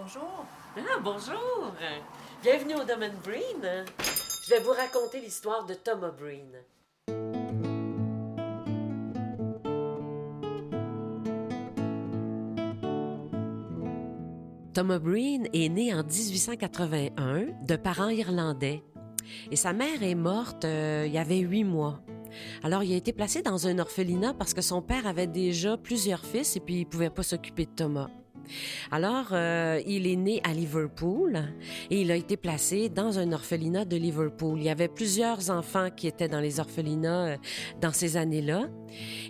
Bonjour. Ah, bonjour. Bienvenue au domaine Breen. Je vais vous raconter l'histoire de Thomas Breen. Thomas Breen est né en 1881 de parents irlandais et sa mère est morte euh, il y avait huit mois. Alors il a été placé dans un orphelinat parce que son père avait déjà plusieurs fils et puis il pouvait pas s'occuper de Thomas. Alors, euh, il est né à Liverpool et il a été placé dans un orphelinat de Liverpool. Il y avait plusieurs enfants qui étaient dans les orphelinats euh, dans ces années-là.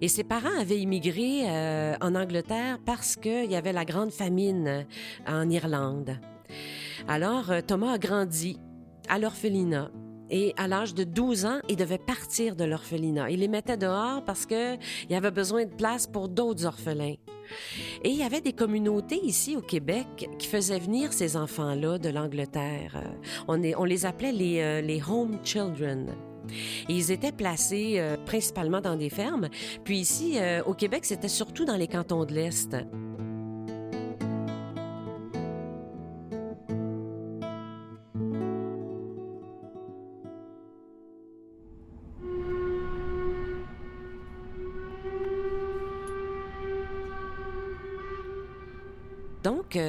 Et ses parents avaient immigré euh, en Angleterre parce qu'il y avait la grande famine en Irlande. Alors, Thomas a grandi à l'orphelinat. Et à l'âge de 12 ans, il devait partir de l'orphelinat. Il les mettait dehors parce qu'il y avait besoin de place pour d'autres orphelins. Et il y avait des communautés ici au Québec qui faisaient venir ces enfants-là de l'Angleterre. Euh, on, les appelait les, euh, les home children. ils étaient placés euh, principalement dans des fermes. Puis ici, au Québec, c'était surtout dans les cantons de l'Est.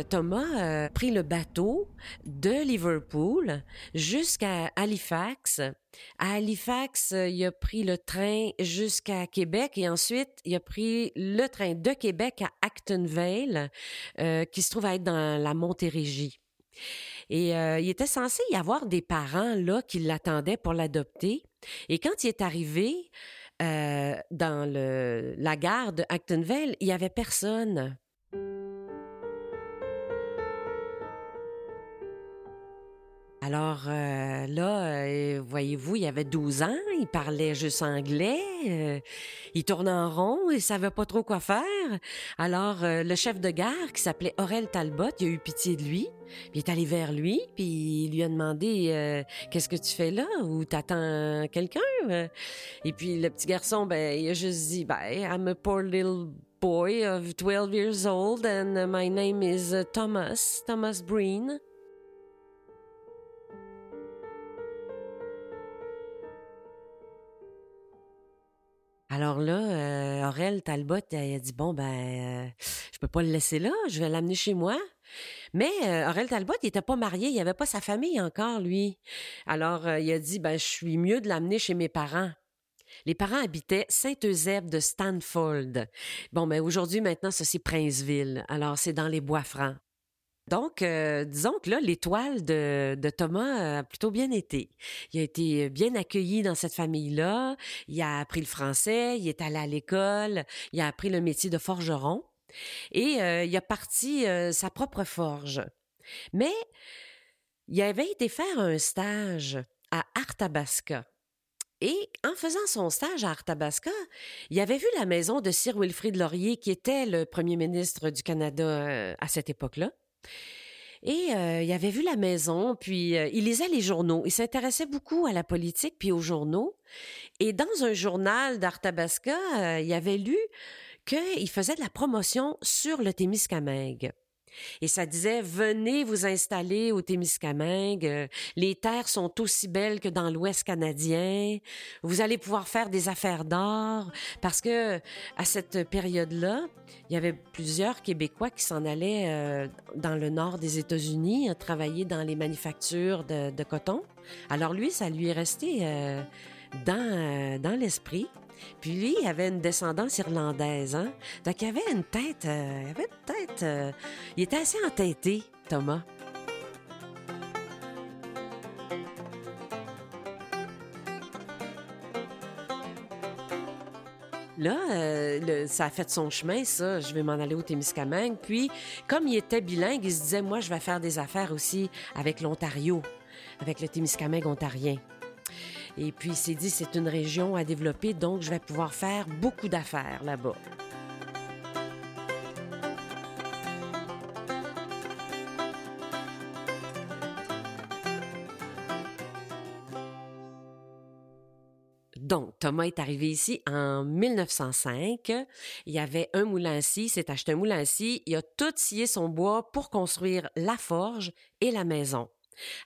Thomas a pris le bateau de Liverpool jusqu'à Halifax. À Halifax, euh, il a pris le train jusqu'à Québec et ensuite, il a pris le train de Québec à Acton Vale, euh, qui se trouve à être dans la Montérégie. Et il était censé y avoir des parents là qui l'attendaient pour l'adopter. Et quand il est arrivé dans la gare de Actonville, il y avait personne. Alors euh, là, euh, voyez-vous, il avait 12 ans, il parlait juste anglais, euh, il tournait en rond, il savait pas trop quoi faire. Alors le chef de gare, qui s'appelait Aurel Talbot, il a eu pitié de lui, il est allé vers lui, puis il lui a demandé qu'est-ce que tu fais là? Ou t'attends quelqu'un Et puis le petit garçon, ben il a juste dit, ben I'm a poor little boy of 12 years old and my name is Thomas, Thomas Breen. Alors là, euh, Aurel Talbot, a dit bon ben, euh, je peux pas le laisser là, je vais l'amener chez moi. Mais euh, Aurel Talbot, il était pas marié, il avait pas sa famille encore lui. Alors euh, il a dit ben, je suis mieux de l'amener chez mes parents. Les parents habitaient Saint-Eusèbe de Stanford. Bon, mais ben, aujourd'hui, maintenant, ça, c'est Princeville. Alors, c'est dans les bois francs. Donc, euh, disons que là, l'étoile de, Thomas a plutôt bien été. Il a été bien accueilli dans cette famille-là. Il a appris le français, il est allé à l'école, il a appris le métier de forgeron et euh, il a parti euh, sa propre forge. Mais il avait été faire un stage à Arthabasca. Et en faisant son stage à Arthabasca, il avait vu la maison de Sir Wilfrid Laurier, qui était le premier ministre du Canada à cette époque-là. Et euh, il avait vu la maison, puis euh, il lisait les journaux. Il s'intéressait beaucoup à la politique, puis aux journaux. Et dans un journal d'Arthabasca, euh, il avait lu qu'il faisait de la promotion sur le Témiscamingue. Et ça disait, venez vous installer au Témiscamingue. Euh, les terres sont aussi belles que dans l'Ouest canadien. Vous allez pouvoir faire des affaires d'or parce que à cette période-là, il y avait plusieurs Québécois qui s'en allaient euh, dans le nord des États-Unis travailler dans les manufactures de, coton. Alors lui, ça lui est resté euh, dans, dans l'esprit. Puis lui, il avait une descendance irlandaise, hein? Donc, il avait une tête, euh, il avait une tête, euh, il était assez entêté, Thomas. Là, euh, ça a fait son chemin, ça. Je vais m'en aller au Témiscamingue. Puis, comme il était bilingue, il se disait, moi, je vais faire des affaires aussi avec l'Ontario, avec le Témiscamingue ontarien. Et puis il s'est dit, c'est une région à développer, donc je vais pouvoir faire beaucoup d'affaires là-bas. Donc, Thomas est arrivé ici en 1905. Il y avait un moulin à scie, s'est acheté un moulin à scie. Il a tout scié son bois pour construire la forge et la maison.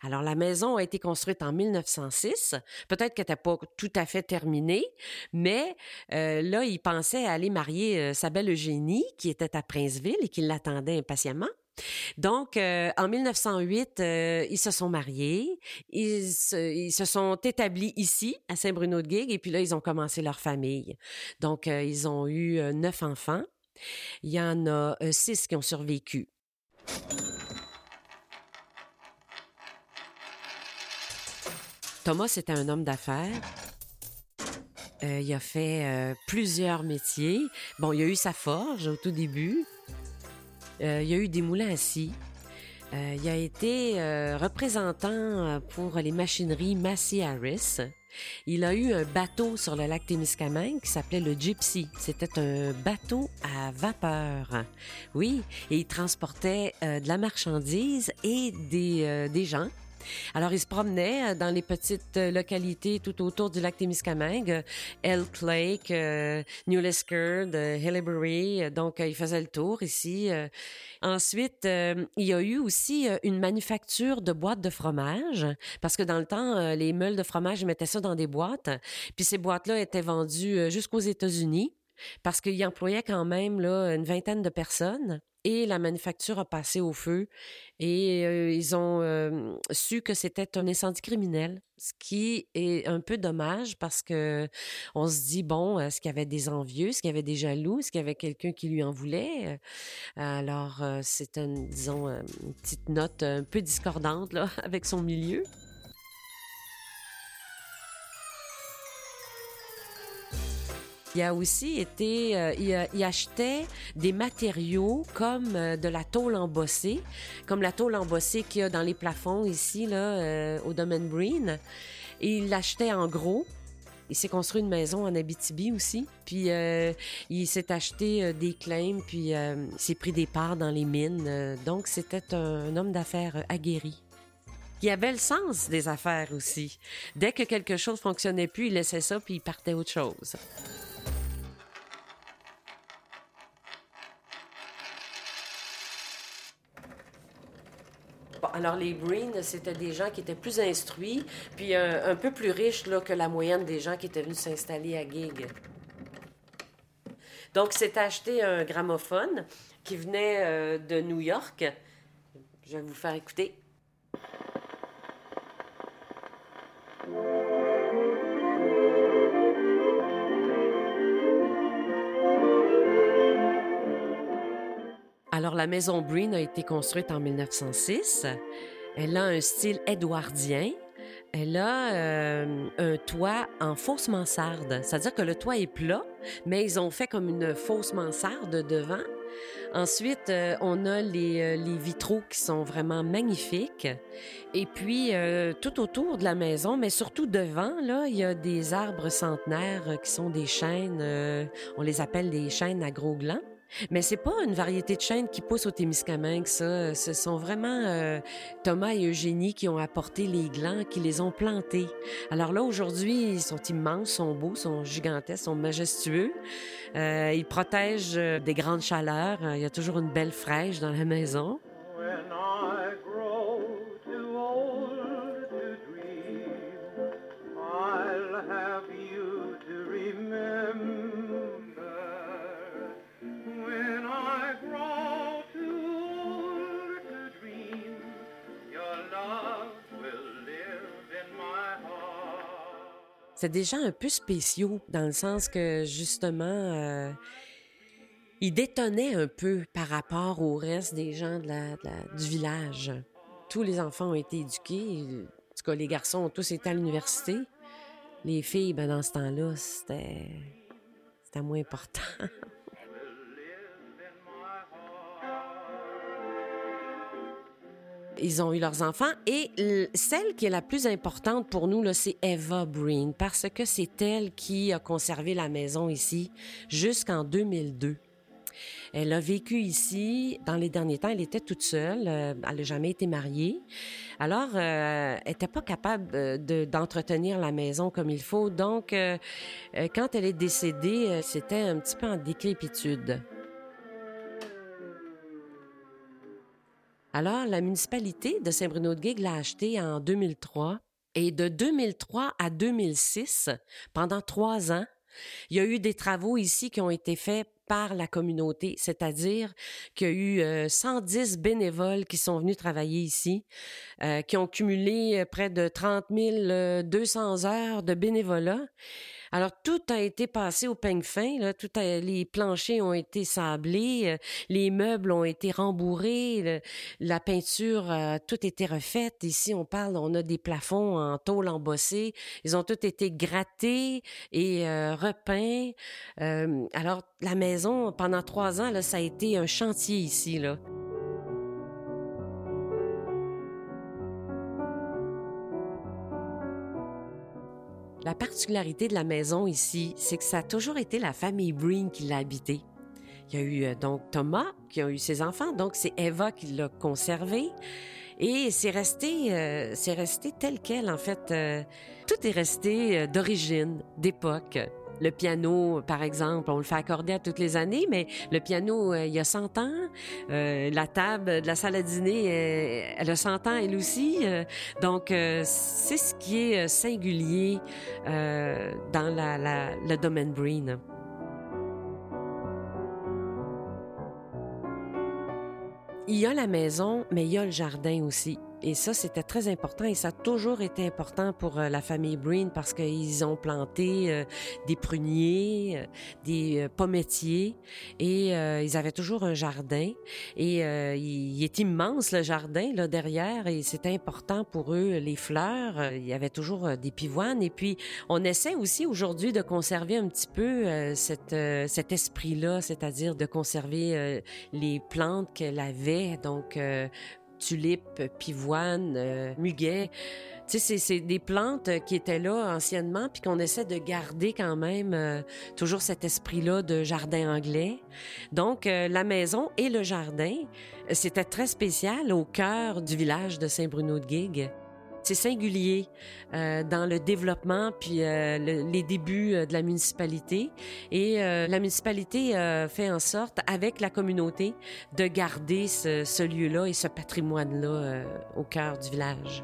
Alors, la maison a été construite en 1906. Peut-être qu'elle n'était pas tout à fait terminée, mais euh, là, il pensait aller marier euh, sa belle Eugénie, qui était à Princeville et qui l'attendait impatiemment. Donc, euh, en 1908, euh, ils se sont mariés, ils se, sont établis ici, à Saint-Bruno-de-Guigue, et puis là, ils ont commencé leur famille. Donc, ils ont eu neuf enfants. Il y en a six qui ont survécu. Thomas, c'était un homme d'affaires. il a fait plusieurs métiers. Bon, il a eu sa forge au tout début. Euh, il a eu des moulins à scie. Euh, il a été euh, représentant pour les machineries Massey Harris. Il a eu un bateau sur le lac Témiscamingue qui s'appelait le Gypsy. C'était un bateau à vapeur. Oui, et il transportait de la marchandise et des, des gens. Alors, il se promenait euh, dans les petites euh, localités tout autour du lac Témiscamingue, euh, Elk Lake, New Liskeard. Donc, il faisait le tour ici. Ensuite, il y a eu aussi une manufacture de boîtes de fromage, parce que dans le temps, les meules de fromage, ils mettaient ça dans des boîtes. Puis ces boîtes-là étaient vendues jusqu'aux États-Unis, parce qu'ils employaient quand même là, une vingtaine de personnes et la manufacture a passé au feu et euh, ils ont euh, su que c'était un incendie criminel, ce qui est un peu dommage parce que on se dit bon, est-ce qu'il y avait des envieux, est-ce qu'il y avait des jaloux, est-ce qu'il y avait quelqu'un qui lui en voulait? Alors euh, c'est une disons petite note un peu discordante là avec son milieu. Il a aussi été, euh, il, achetait des matériaux comme euh, de la tôle embossée, comme la tôle embossée qu'il y a dans les plafonds ici, là, euh, au domaine Breen. Et il l'achetait en gros. Il s'est construit une maison en Abitibi aussi. Puis il s'est acheté des claims, puis il s'est pris des parts dans les mines. donc c'était un, homme d'affaires aguerri. Il avait le sens des affaires aussi. Dès que quelque chose fonctionnait plus, il laissait ça puis il partait autre chose. Alors les Breen, c'était des gens qui étaient plus instruits, puis un, peu plus riches là, que la moyenne des gens qui étaient venus s'installer à Gig. Donc, c'est acheté un gramophone qui venait euh, de New York. Je vais vous faire écouter. Alors, la maison Breen a été construite en 1906. Elle a un style édouardien. Elle a euh, un toit en fausse mansarde. C'est-à-dire que le toit est plat, mais ils ont fait comme une fausse mansarde devant. Ensuite, euh, on a les, euh, les, vitraux qui sont vraiment magnifiques. Et puis, tout autour de la maison, mais surtout devant, là, il y a des arbres centenaires qui sont des chênes. on les appelle des chênes à gros glands. Mais c'est pas une variété de chênes qui pousse au Témiscamingue, ça. Ce sont vraiment euh, Thomas et Eugénie qui ont apporté les glands, qui les ont plantés. Alors là, aujourd'hui, ils sont immenses, sont beaux, sont gigantesques, sont majestueux. Euh, ils protègent euh, des grandes chaleurs. Il y a toujours une belle fraîche dans la maison. C'est déjà un peu spéciaux dans le sens que justement, euh, ils détonnaient un peu par rapport au reste des gens de la, du village. Tous les enfants ont été éduqués. En tout cas, les garçons ont tous été à l'université. Les filles, ben, dans ce temps-là, c'était, c'était moins important. ils ont eu leurs enfants. Et celle qui est la plus importante pour nous, c'est Eva Breen, parce que c'est elle qui a conservé la maison ici jusqu'en 2002. Elle a vécu ici. Dans les derniers temps, elle était toute seule. Euh, elle n'a jamais été mariée. Alors, euh, elle n'était pas capable de, d'entretenir la maison comme il faut. Donc, euh, quand elle est décédée, c'était un petit peu en décrépitude. Alors, la municipalité de Saint-Bruno-de-Guigue l'a acheté en 2003. Et de 2003 à 2006, pendant trois ans, il y a eu des travaux ici qui ont été faits par la communauté, c'est-à-dire qu'il y a eu 110 euh, bénévoles qui sont venus travailler ici, euh, qui ont cumulé euh, près de 30 200 heures de bénévolat alors, tout a été passé au peigne fin. Tout les planchers ont été sablés, euh, les meubles ont été rembourrés, la peinture, a tout été refaite. Ici, on parle, on a des plafonds en tôle embossée. Ils ont tous été grattés et euh, repeints. Euh, alors, la maison, pendant trois ans, ça a été un chantier ici. Là. La particularité de la maison ici, c'est que ça a toujours été la famille Breen qui l'a habité. Il y a eu euh, donc Thomas qui a eu ses enfants, donc c'est Eva qui l'a conservé. Et c'est resté, euh, c'est resté tel quel en fait. Euh, tout est resté d'origine, d'époque. Le piano, par exemple, on le fait accorder à toutes les années, mais le piano, euh, il y a 100 ans. Euh, la table de la salle à dîner, euh, elle a 100 ans, elle aussi. donc, c'est ce qui est singulier dans le domaine Breen. Il y a la maison, mais il y a le jardin aussi. Et ça, c'était très important et ça a toujours été important pour euh, la famille Breen parce qu'ils ont planté euh, des pruniers, euh, des pommettiers et ils avaient toujours un jardin. Et il, est immense le jardin là derrière et c'était important pour eux les fleurs. Il y avait toujours des pivoines et puis on essaie aussi aujourd'hui de conserver un petit peu cette, cet esprit-là, c'est-à-dire de conserver les plantes qu'elle avait. Donc tulipes, pivoines, euh, muguet. Tu sais, c'est des plantes qui étaient là anciennement, puis qu'on essaie de garder quand même euh, toujours cet esprit-là de jardin anglais. Donc, euh, la maison et le jardin, c'était très spécial au cœur du village de Saint-Bruno-de-Guigue c'est singulier euh, dans le développement puis euh, les débuts euh, de la municipalité. Et la municipalité fait en sorte, avec la communauté, de garder ce, ce lieu-là et ce patrimoine-là au cœur du village.